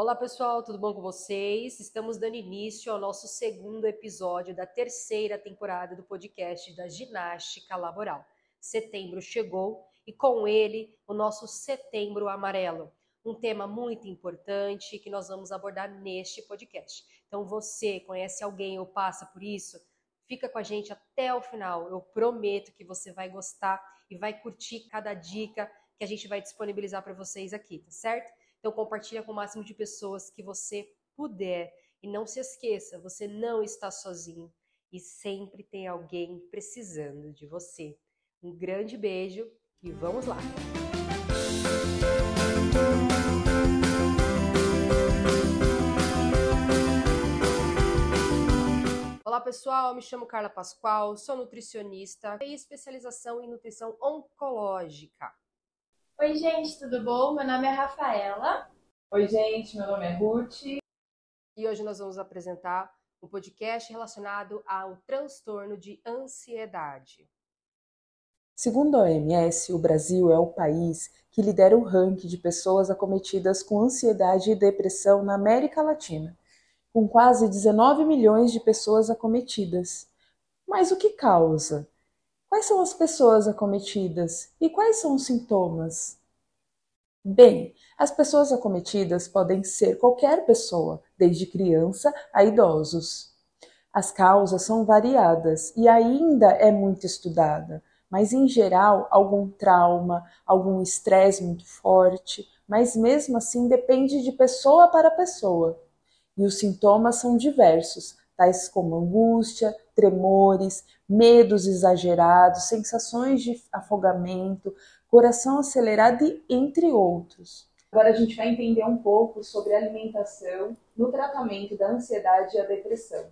Olá pessoal, tudo bom com vocês? Estamos dando início ao nosso segundo episódio da terceira temporada do podcast da Ginástica Laboral. Setembro chegou e com ele o nosso Setembro Amarelo, um tema muito importante que nós vamos abordar neste podcast. Então você conhece alguém ou passa por isso? Fica com a gente até o final. Eu prometo que você vai gostar e vai curtir cada dica que a gente vai disponibilizar para vocês aqui, tá certo? Então compartilha com o máximo de pessoas que você puder. E não se esqueça, você não está sozinho e sempre tem alguém precisando de você. Um grande beijo e vamos lá! Olá pessoal, me chamo Carla Pascoal, sou nutricionista e especialização em nutrição oncológica. Oi, gente, tudo bom? Meu nome é Rafaela. Oi, gente, meu nome é Ruth. E hoje nós vamos apresentar um podcast relacionado ao transtorno de ansiedade. Segundo a OMS, o Brasil é o país que lidera o ranking de pessoas acometidas com ansiedade e depressão na América Latina, com quase 19 milhões de pessoas acometidas. Mas o que causa? Quais são as pessoas acometidas e quais são os sintomas? Bem, as pessoas acometidas podem ser qualquer pessoa, desde criança a idosos. As causas são variadas e ainda é muito estudada, mas em geral algum trauma, algum estresse muito forte, mas mesmo assim depende de pessoa para pessoa. E os sintomas são diversos, tais como angústia, tremores, medos exagerados, sensações de afogamento, coração acelerado e entre outros. Agora a gente vai entender um pouco sobre alimentação no tratamento da ansiedade e a depressão.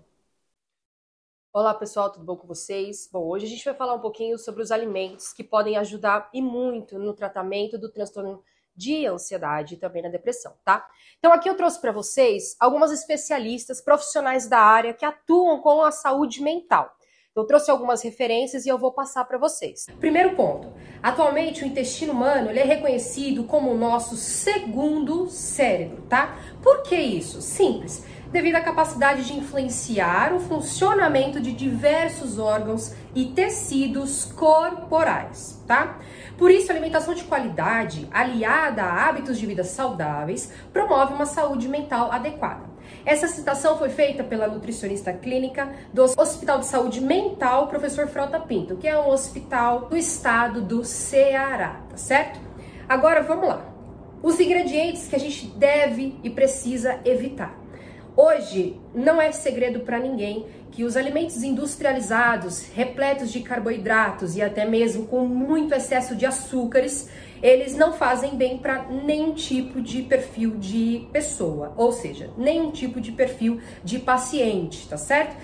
Olá pessoal, tudo bom com vocês? Bom, hoje a gente vai falar um pouquinho sobre os alimentos que podem ajudar e muito no tratamento do transtorno de ansiedade e também na depressão, tá? Então aqui eu trouxe para vocês algumas especialistas profissionais da área que atuam com a saúde mental. Eu trouxe algumas referências e eu vou passar para vocês. Primeiro ponto. Atualmente o intestino humano é reconhecido como o nosso segundo cérebro, tá? Por que isso? Simples. Devido à capacidade de influenciar o funcionamento de diversos órgãos e tecidos corporais, tá? Por isso, alimentação de qualidade, aliada a hábitos de vida saudáveis, promove uma saúde mental adequada. Essa citação foi feita pela nutricionista clínica do Hospital de Saúde Mental, professor Frota Pinto, que é um hospital do estado do Ceará, tá certo? Agora vamos lá. Os ingredientes que a gente deve e precisa evitar. Hoje não é segredo para ninguém que os alimentos industrializados, repletos de carboidratos e até mesmo com muito excesso de açúcares, eles não fazem bem para nenhum tipo de perfil de pessoa, ou seja, nenhum tipo de perfil de paciente, tá certo?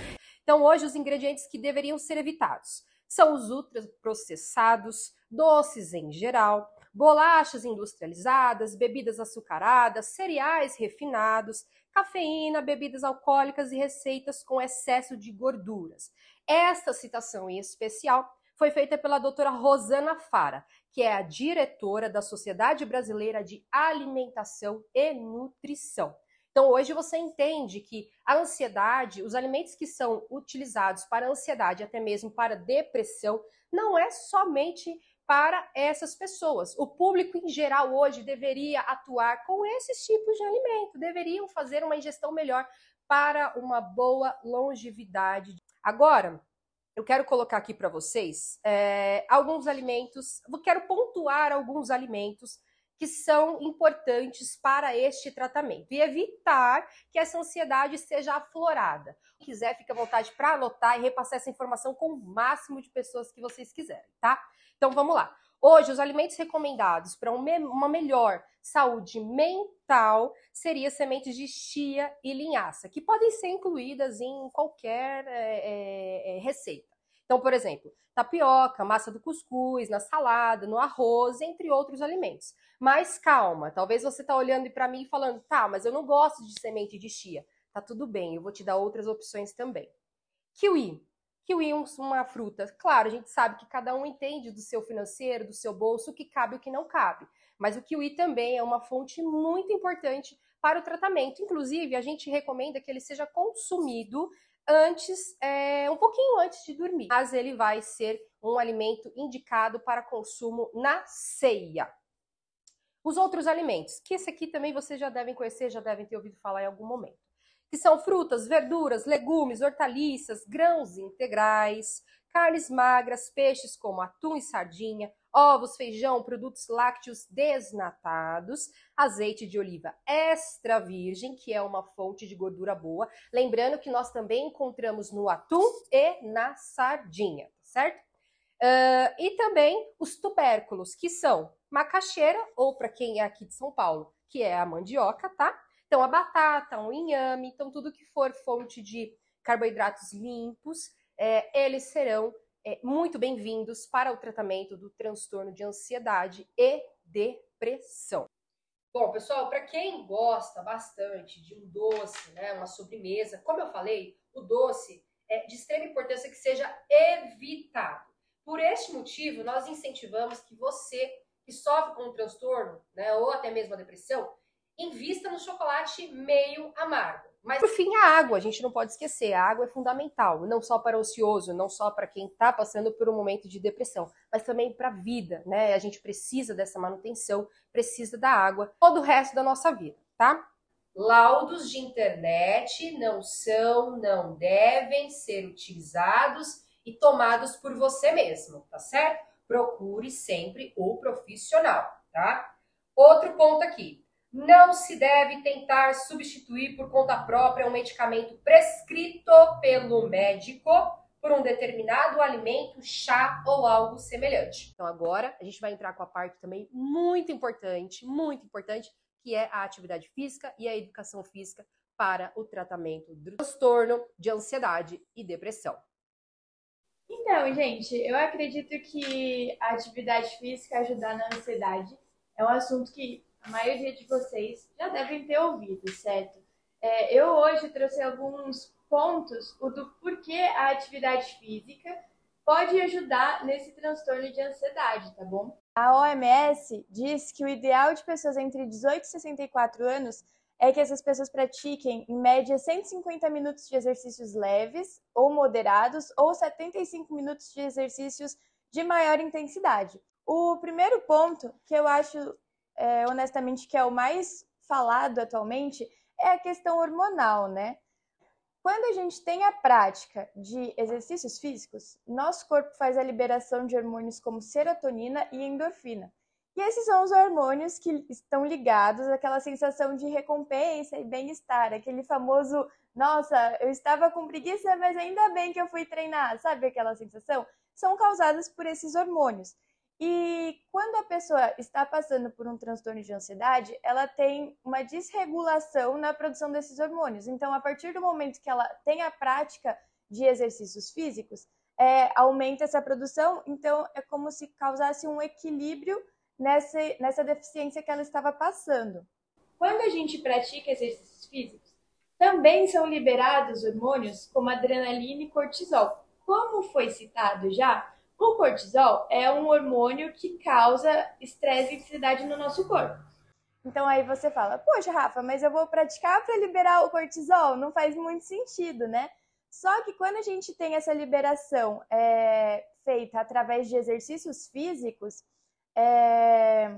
Então, hoje, os ingredientes que deveriam ser evitados são os ultraprocessados, doces em geral, bolachas industrializadas, bebidas açucaradas, cereais refinados, cafeína, bebidas alcoólicas e receitas com excesso de gorduras. Esta citação em especial foi feita pela doutora Rosana Fara, que é a diretora da Sociedade Brasileira de Alimentação e Nutrição. Então, hoje você entende que a ansiedade, os alimentos que são utilizados para ansiedade, até mesmo para depressão, não é somente para essas pessoas. O público em geral hoje deveria atuar com esses tipos de alimento, deveriam fazer uma ingestão melhor para uma boa longevidade. Agora, eu quero colocar aqui para vocês é, alguns alimentos, quero pontuar alguns alimentos que são importantes para este tratamento e evitar que essa ansiedade seja aflorada. Se quiser, fica à vontade para anotar e repassar essa informação com o máximo de pessoas que vocês quiserem, tá? Então vamos lá. Hoje, os alimentos recomendados para uma melhor saúde mental seria sementes de chia e linhaça, que podem ser incluídas em qualquer é, é, receita. Então, por exemplo, tapioca, massa do cuscuz, na salada, no arroz, entre outros alimentos. Mas calma, talvez você está olhando para mim e falando, tá, mas eu não gosto de semente de chia. Tá tudo bem, eu vou te dar outras opções também. Kiwi. Kiwi é uma fruta. Claro, a gente sabe que cada um entende do seu financeiro, do seu bolso, o que cabe e o que não cabe. Mas o kiwi também é uma fonte muito importante para o tratamento. Inclusive, a gente recomenda que ele seja consumido antes, é, um pouquinho antes de dormir. Mas ele vai ser um alimento indicado para consumo na ceia. Os outros alimentos, que esse aqui também vocês já devem conhecer, já devem ter ouvido falar em algum momento, que são frutas, verduras, legumes, hortaliças, grãos integrais, carnes magras, peixes como atum e sardinha, ovos, feijão, produtos lácteos desnatados, azeite de oliva extra virgem, que é uma fonte de gordura boa. Lembrando que nós também encontramos no atum e na sardinha, certo? Uh, e também os tubérculos, que são macaxeira, ou para quem é aqui de São Paulo, que é a mandioca, tá? Então, a batata, o inhame, então tudo que for fonte de carboidratos limpos, é, eles serão é, muito bem-vindos para o tratamento do transtorno de ansiedade e depressão. Bom, pessoal, para quem gosta bastante de um doce, né, uma sobremesa, como eu falei, o doce é de extrema importância que seja evitado. Por este motivo, nós incentivamos que você que sofre com um transtorno, né, ou até mesmo a depressão, invista no chocolate meio amargo. Mas por fim, a água, a gente não pode esquecer, a água é fundamental, não só para o ocioso, não só para quem está passando por um momento de depressão, mas também para a vida, né? A gente precisa dessa manutenção, precisa da água, todo o resto da nossa vida, tá? Laudos de internet não são, não devem ser utilizados e tomados por você mesmo, tá certo? Procure sempre o profissional, tá? Outro ponto aqui, não se deve tentar substituir por conta própria um medicamento prescrito pelo médico por um determinado alimento, chá ou algo semelhante. Então agora a gente vai entrar com a parte também muito importante, muito importante, que é a atividade física e a educação física para o tratamento do transtorno de ansiedade e depressão. Então, gente, eu acredito que a atividade física ajudar na ansiedade é um assunto que a maioria de vocês já devem ter ouvido, certo? É, eu hoje trouxe alguns pontos do porquê a atividade física pode ajudar nesse transtorno de ansiedade, tá bom? A OMS diz que o ideal de pessoas entre 18 e 64 anos é que essas pessoas pratiquem, em média, 150 minutos de exercícios leves ou moderados ou 75 minutos de exercícios de maior intensidade. O primeiro ponto que eu acho é, honestamente, que é o mais falado atualmente, é a questão hormonal, né? Quando a gente tem a prática de exercícios físicos, nosso corpo faz a liberação de hormônios como serotonina e endorfina. E esses são os hormônios que estão ligados àquela sensação de recompensa e bem-estar, aquele famoso, nossa, eu estava com preguiça, mas ainda bem que eu fui treinar, sabe aquela sensação? São causadas por esses hormônios. E quando a pessoa está passando por um transtorno de ansiedade, ela tem uma desregulação na produção desses hormônios. Então, a partir do momento que ela tem a prática de exercícios físicos, é, aumenta essa produção. Então, é como se causasse um equilíbrio nessa, nessa deficiência que ela estava passando. Quando a gente pratica exercícios físicos, também são liberados hormônios como adrenalina e cortisol. Como foi citado já, o cortisol é um hormônio que causa estresse e ansiedade no nosso corpo. Então aí você fala, poxa, Rafa, mas eu vou praticar para liberar o cortisol? Não faz muito sentido, né? Só que quando a gente tem essa liberação é, feita através de exercícios físicos, é,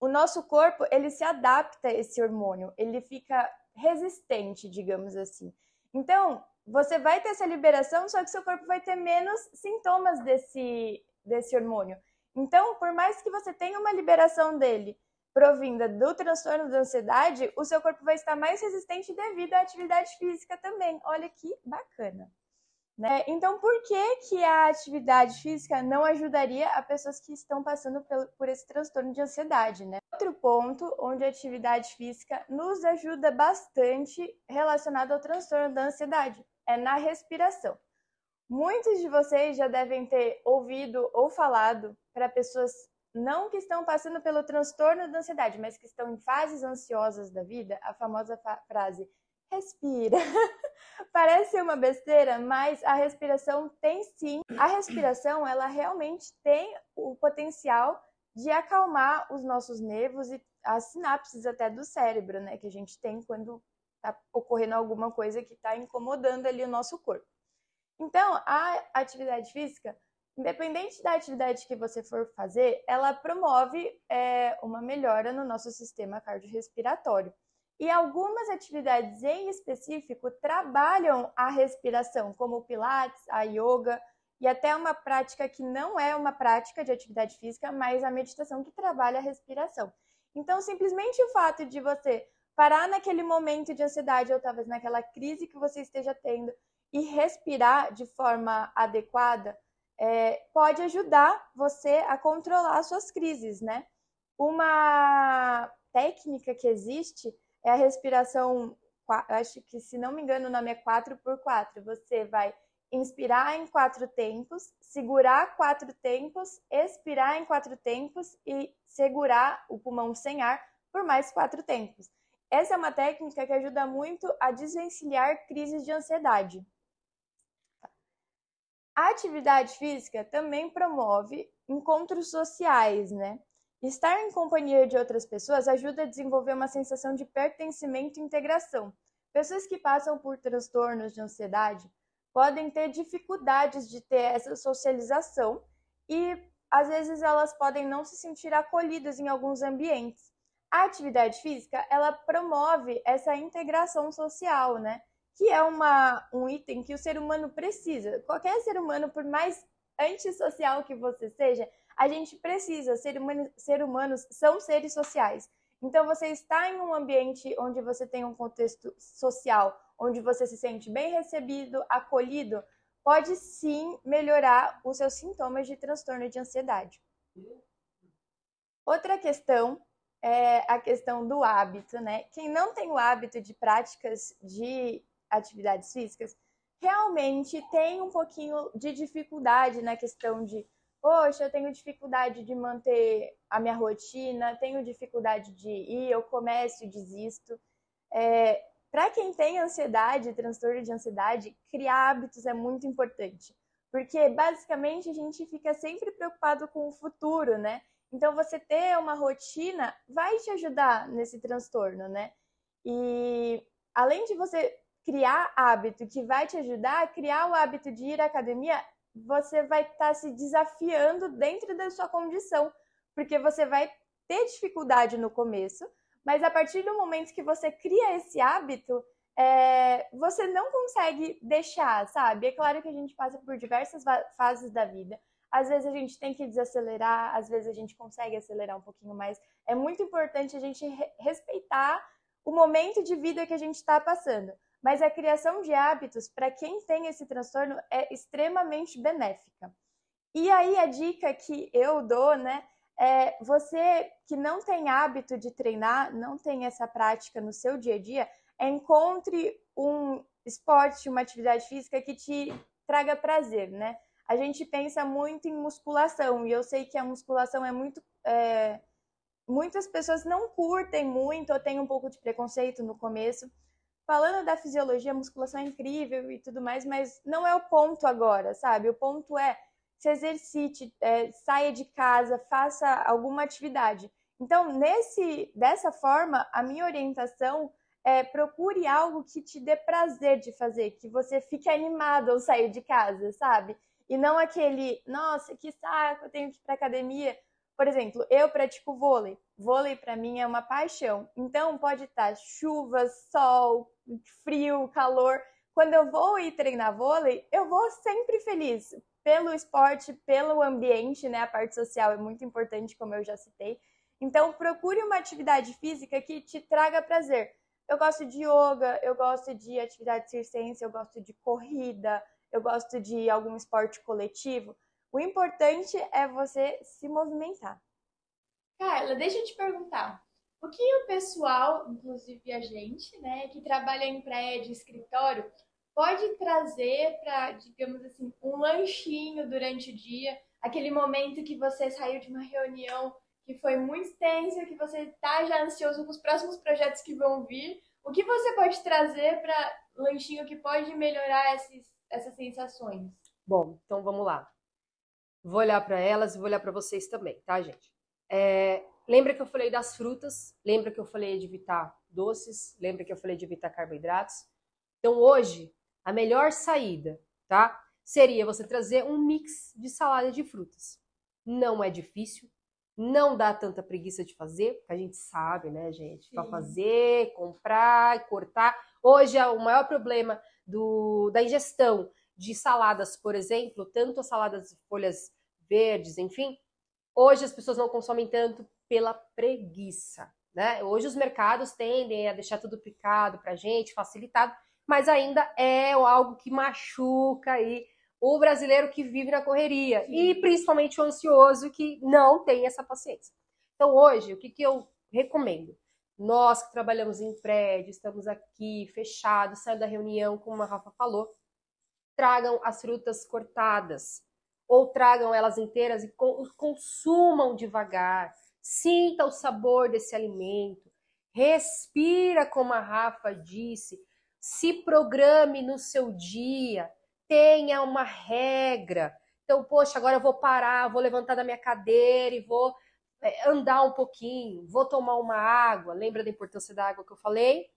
o nosso corpo ele se adapta a esse hormônio, ele fica resistente, digamos assim. Então, você vai ter essa liberação, só que seu corpo vai ter menos sintomas desse, desse hormônio. Então, por mais que você tenha uma liberação dele provinda do transtorno da ansiedade, o seu corpo vai estar mais resistente devido à atividade física também. Olha que bacana. Né? Então, por que, que a atividade física não ajudaria a pessoas que estão passando por esse transtorno de ansiedade? Né? Outro ponto onde a atividade física nos ajuda bastante relacionado ao transtorno da ansiedade é na respiração. Muitos de vocês já devem ter ouvido ou falado para pessoas não que estão passando pelo transtorno da ansiedade, mas que estão em fases ansiosas da vida, a famosa frase respira. Parece uma besteira, mas a respiração tem sim. A respiração, ela realmente tem o potencial de acalmar os nossos nervos e as sinapses até do cérebro, né, que a gente tem quando está ocorrendo alguma coisa que está incomodando ali o nosso corpo. Então, a atividade física, independente da atividade que você for fazer, ela promove é, uma melhora no nosso sistema cardiorrespiratório. E algumas atividades em específico trabalham a respiração, como o Pilates, a yoga e até uma prática que não é uma prática de atividade física, mas a meditação que trabalha a respiração. Então, simplesmente o fato de você parar naquele momento de ansiedade ou talvez naquela crise que você esteja tendo e respirar de forma adequada é, pode ajudar você a controlar suas crises, né? Uma técnica que existe é a respiração, acho que se não me engano o nome é 4 por 4 Você vai inspirar em quatro tempos, segurar quatro tempos, expirar em quatro tempos e segurar o pulmão sem ar por mais quatro tempos. Essa é uma técnica que ajuda muito a desvencilhar crises de ansiedade. A atividade física também promove encontros sociais, né? Estar em companhia de outras pessoas ajuda a desenvolver uma sensação de pertencimento e integração. Pessoas que passam por transtornos de ansiedade podem ter dificuldades de ter essa socialização e às vezes elas podem não se sentir acolhidas em alguns ambientes. A atividade física, ela promove essa integração social, né? Que é uma, um item que o ser humano precisa. Qualquer ser humano, por mais antissocial que você seja, a gente precisa. Ser, humano, ser humanos são seres sociais. Então, você está em um ambiente onde você tem um contexto social, onde você se sente bem recebido, acolhido, pode sim melhorar os seus sintomas de transtorno de ansiedade. Outra questão é a questão do hábito, né? Quem não tem o hábito de práticas de atividades físicas realmente tem um pouquinho de dificuldade na questão de, poxa, eu tenho dificuldade de manter a minha rotina, tenho dificuldade de ir, eu começo e desisto. É, Para quem tem ansiedade, transtorno de ansiedade, criar hábitos é muito importante, porque basicamente a gente fica sempre preocupado com o futuro, né? Então, você ter uma rotina vai te ajudar nesse transtorno, né? E além de você criar hábito que vai te ajudar a criar o hábito de ir à academia, você vai estar tá se desafiando dentro da sua condição, porque você vai ter dificuldade no começo, mas a partir do momento que você cria esse hábito, é, você não consegue deixar, sabe? É claro que a gente passa por diversas fases da vida, às vezes a gente tem que desacelerar, às vezes a gente consegue acelerar um pouquinho mais. É muito importante a gente respeitar o momento de vida que a gente está passando. Mas a criação de hábitos, para quem tem esse transtorno, é extremamente benéfica. E aí a dica que eu dou, né, é você que não tem hábito de treinar, não tem essa prática no seu dia a dia, encontre um esporte, uma atividade física que te traga prazer, né? A gente pensa muito em musculação, e eu sei que a musculação é muito. É, muitas pessoas não curtem muito ou têm um pouco de preconceito no começo. Falando da fisiologia, a musculação é incrível e tudo mais, mas não é o ponto agora, sabe? O ponto é se exercite, é, saia de casa, faça alguma atividade. Então, nesse, dessa forma, a minha orientação é procure algo que te dê prazer de fazer, que você fique animado ao sair de casa, sabe? E não aquele, nossa, que saco, eu tenho que ir para academia. Por exemplo, eu pratico vôlei. Vôlei para mim é uma paixão. Então pode estar chuva, sol, frio, calor. Quando eu vou ir treinar vôlei, eu vou sempre feliz pelo esporte, pelo ambiente, né? A parte social é muito importante, como eu já citei. Então procure uma atividade física que te traga prazer. Eu gosto de yoga, eu gosto de atividade circense, eu gosto de corrida, eu gosto de algum esporte coletivo. O importante é você se movimentar. Carla, deixa eu te perguntar. O que o pessoal, inclusive a gente, né, que trabalha em prédio, escritório, pode trazer para, digamos assim, um lanchinho durante o dia, aquele momento que você saiu de uma reunião que foi muito tensa, que você está já ansioso com os próximos projetos que vão vir. O que você pode trazer para lanchinho que pode melhorar esses essas sensações? Bom, então vamos lá. Vou olhar para elas e vou olhar para vocês também, tá, gente? É, lembra que eu falei das frutas? Lembra que eu falei de evitar doces? Lembra que eu falei de evitar carboidratos? Então hoje, a melhor saída, tá? Seria você trazer um mix de salada de frutas. Não é difícil, não dá tanta preguiça de fazer, porque a gente sabe, né, gente? Para fazer, comprar, cortar. Hoje, o maior problema do, da ingestão de saladas, por exemplo, tanto as saladas de folhas verdes, enfim, hoje as pessoas não consomem tanto pela preguiça, né? Hoje os mercados tendem a deixar tudo picado pra gente, facilitado, mas ainda é algo que machuca aí o brasileiro que vive na correria Sim. e principalmente o ansioso que não tem essa paciência. Então hoje, o que, que eu recomendo? Nós que trabalhamos em prédio, estamos aqui fechados, saindo da reunião, como a Rafa falou, tragam as frutas cortadas ou tragam elas inteiras e consumam devagar. Sinta o sabor desse alimento. Respira, como a Rafa disse. Se programe no seu dia. Tenha uma regra. Então, poxa, agora eu vou parar, vou levantar da minha cadeira e vou andar um pouquinho, vou tomar uma água. Lembra da importância da água que eu falei?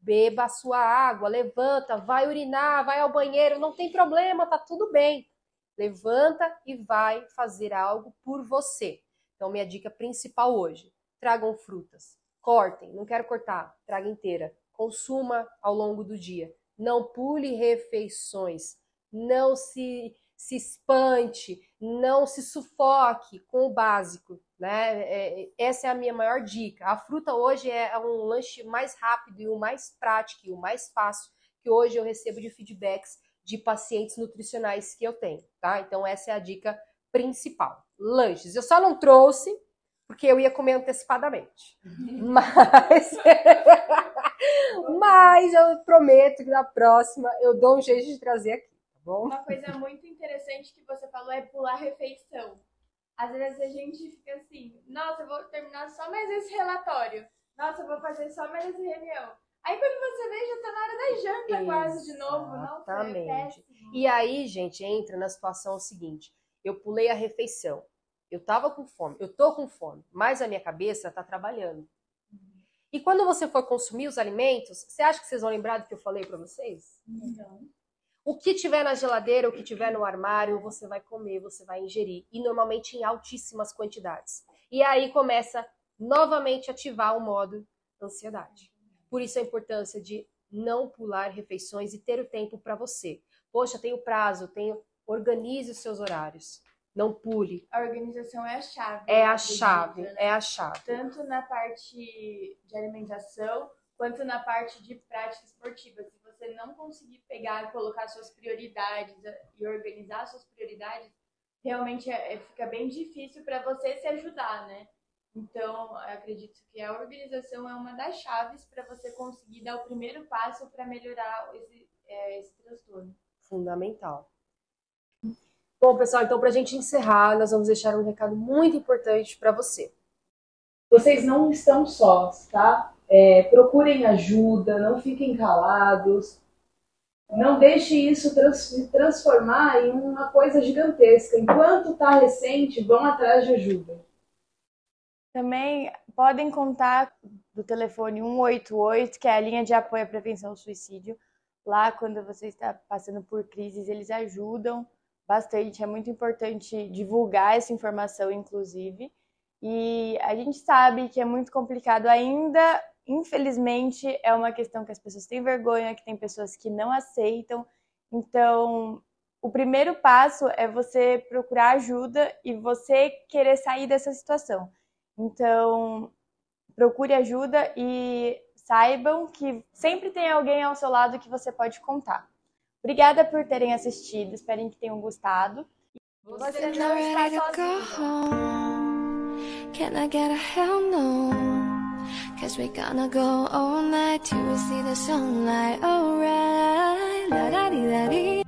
Beba a sua água, levanta, vai urinar, vai ao banheiro, não tem problema, tá tudo bem. Levanta e vai fazer algo por você. Então, minha dica principal hoje: tragam frutas, cortem, não quero cortar, traga inteira, consuma ao longo do dia. Não pule refeições, não se, se espante, não se sufoque com o básico. Né? É, essa é a minha maior dica. A fruta hoje é um lanche mais rápido e o mais prático e o mais fácil que hoje eu recebo de feedbacks de pacientes nutricionais que eu tenho, tá? Então essa é a dica principal. Lanches. Eu só não trouxe porque eu ia comer antecipadamente. Uhum. Mas mas eu prometo que na próxima eu dou um jeito de trazer aqui, bom? Uma coisa muito interessante que você falou é pular refeição. Às vezes a gente fica assim, nossa, eu vou terminar só mais esse relatório. Nossa, eu vou fazer só mais essa reunião. Aí quando você vê, já tá na hora da janta Exatamente. quase de novo. Exatamente. E aí, gente, entra na situação seguinte. Eu pulei a refeição. Eu tava com fome. Eu tô com fome. Mas a minha cabeça tá trabalhando. Uhum. E quando você for consumir os alimentos, você acha que vocês vão lembrar do que eu falei para vocês? Não. O que tiver na geladeira, o que tiver no armário, você vai comer, você vai ingerir. E normalmente em altíssimas quantidades. E aí começa novamente a ativar o modo ansiedade. Por isso a importância de não pular refeições e ter o tempo para você. Poxa, tenho prazo, tenho. Organize os seus horários. Não pule. A organização é a chave. É a chave, né? é a chave. Tanto na parte de alimentação quanto na parte de prática esportiva você não conseguir pegar, colocar suas prioridades eh, e organizar suas prioridades, realmente é, é, fica bem difícil para você se ajudar, né? Então, acredito que a organização é uma das chaves para você conseguir dar o primeiro passo para melhorar esse, é, esse transtorno. Fundamental. Bom, pessoal, então para a gente encerrar, nós vamos deixar um recado muito importante para você. Vocês não estão sós, tá? É, procurem ajuda, não fiquem calados. Não deixe isso trans, transformar em uma coisa gigantesca. Enquanto está recente, vão atrás de ajuda. Também podem contar do telefone 188, que é a linha de apoio à prevenção ao suicídio. Lá, quando você está passando por crises, eles ajudam bastante. É muito importante divulgar essa informação, inclusive. E a gente sabe que é muito complicado ainda infelizmente, é uma questão que as pessoas têm vergonha, que tem pessoas que não aceitam. Então, o primeiro passo é você procurar ajuda e você querer sair dessa situação. Então, procure ajuda e saibam que sempre tem alguém ao seu lado que você pode contar. Obrigada por terem assistido, espero que tenham gostado. Você não está sozinho. Cause we're gonna go all night till we see the sunlight. Alright, la da di da di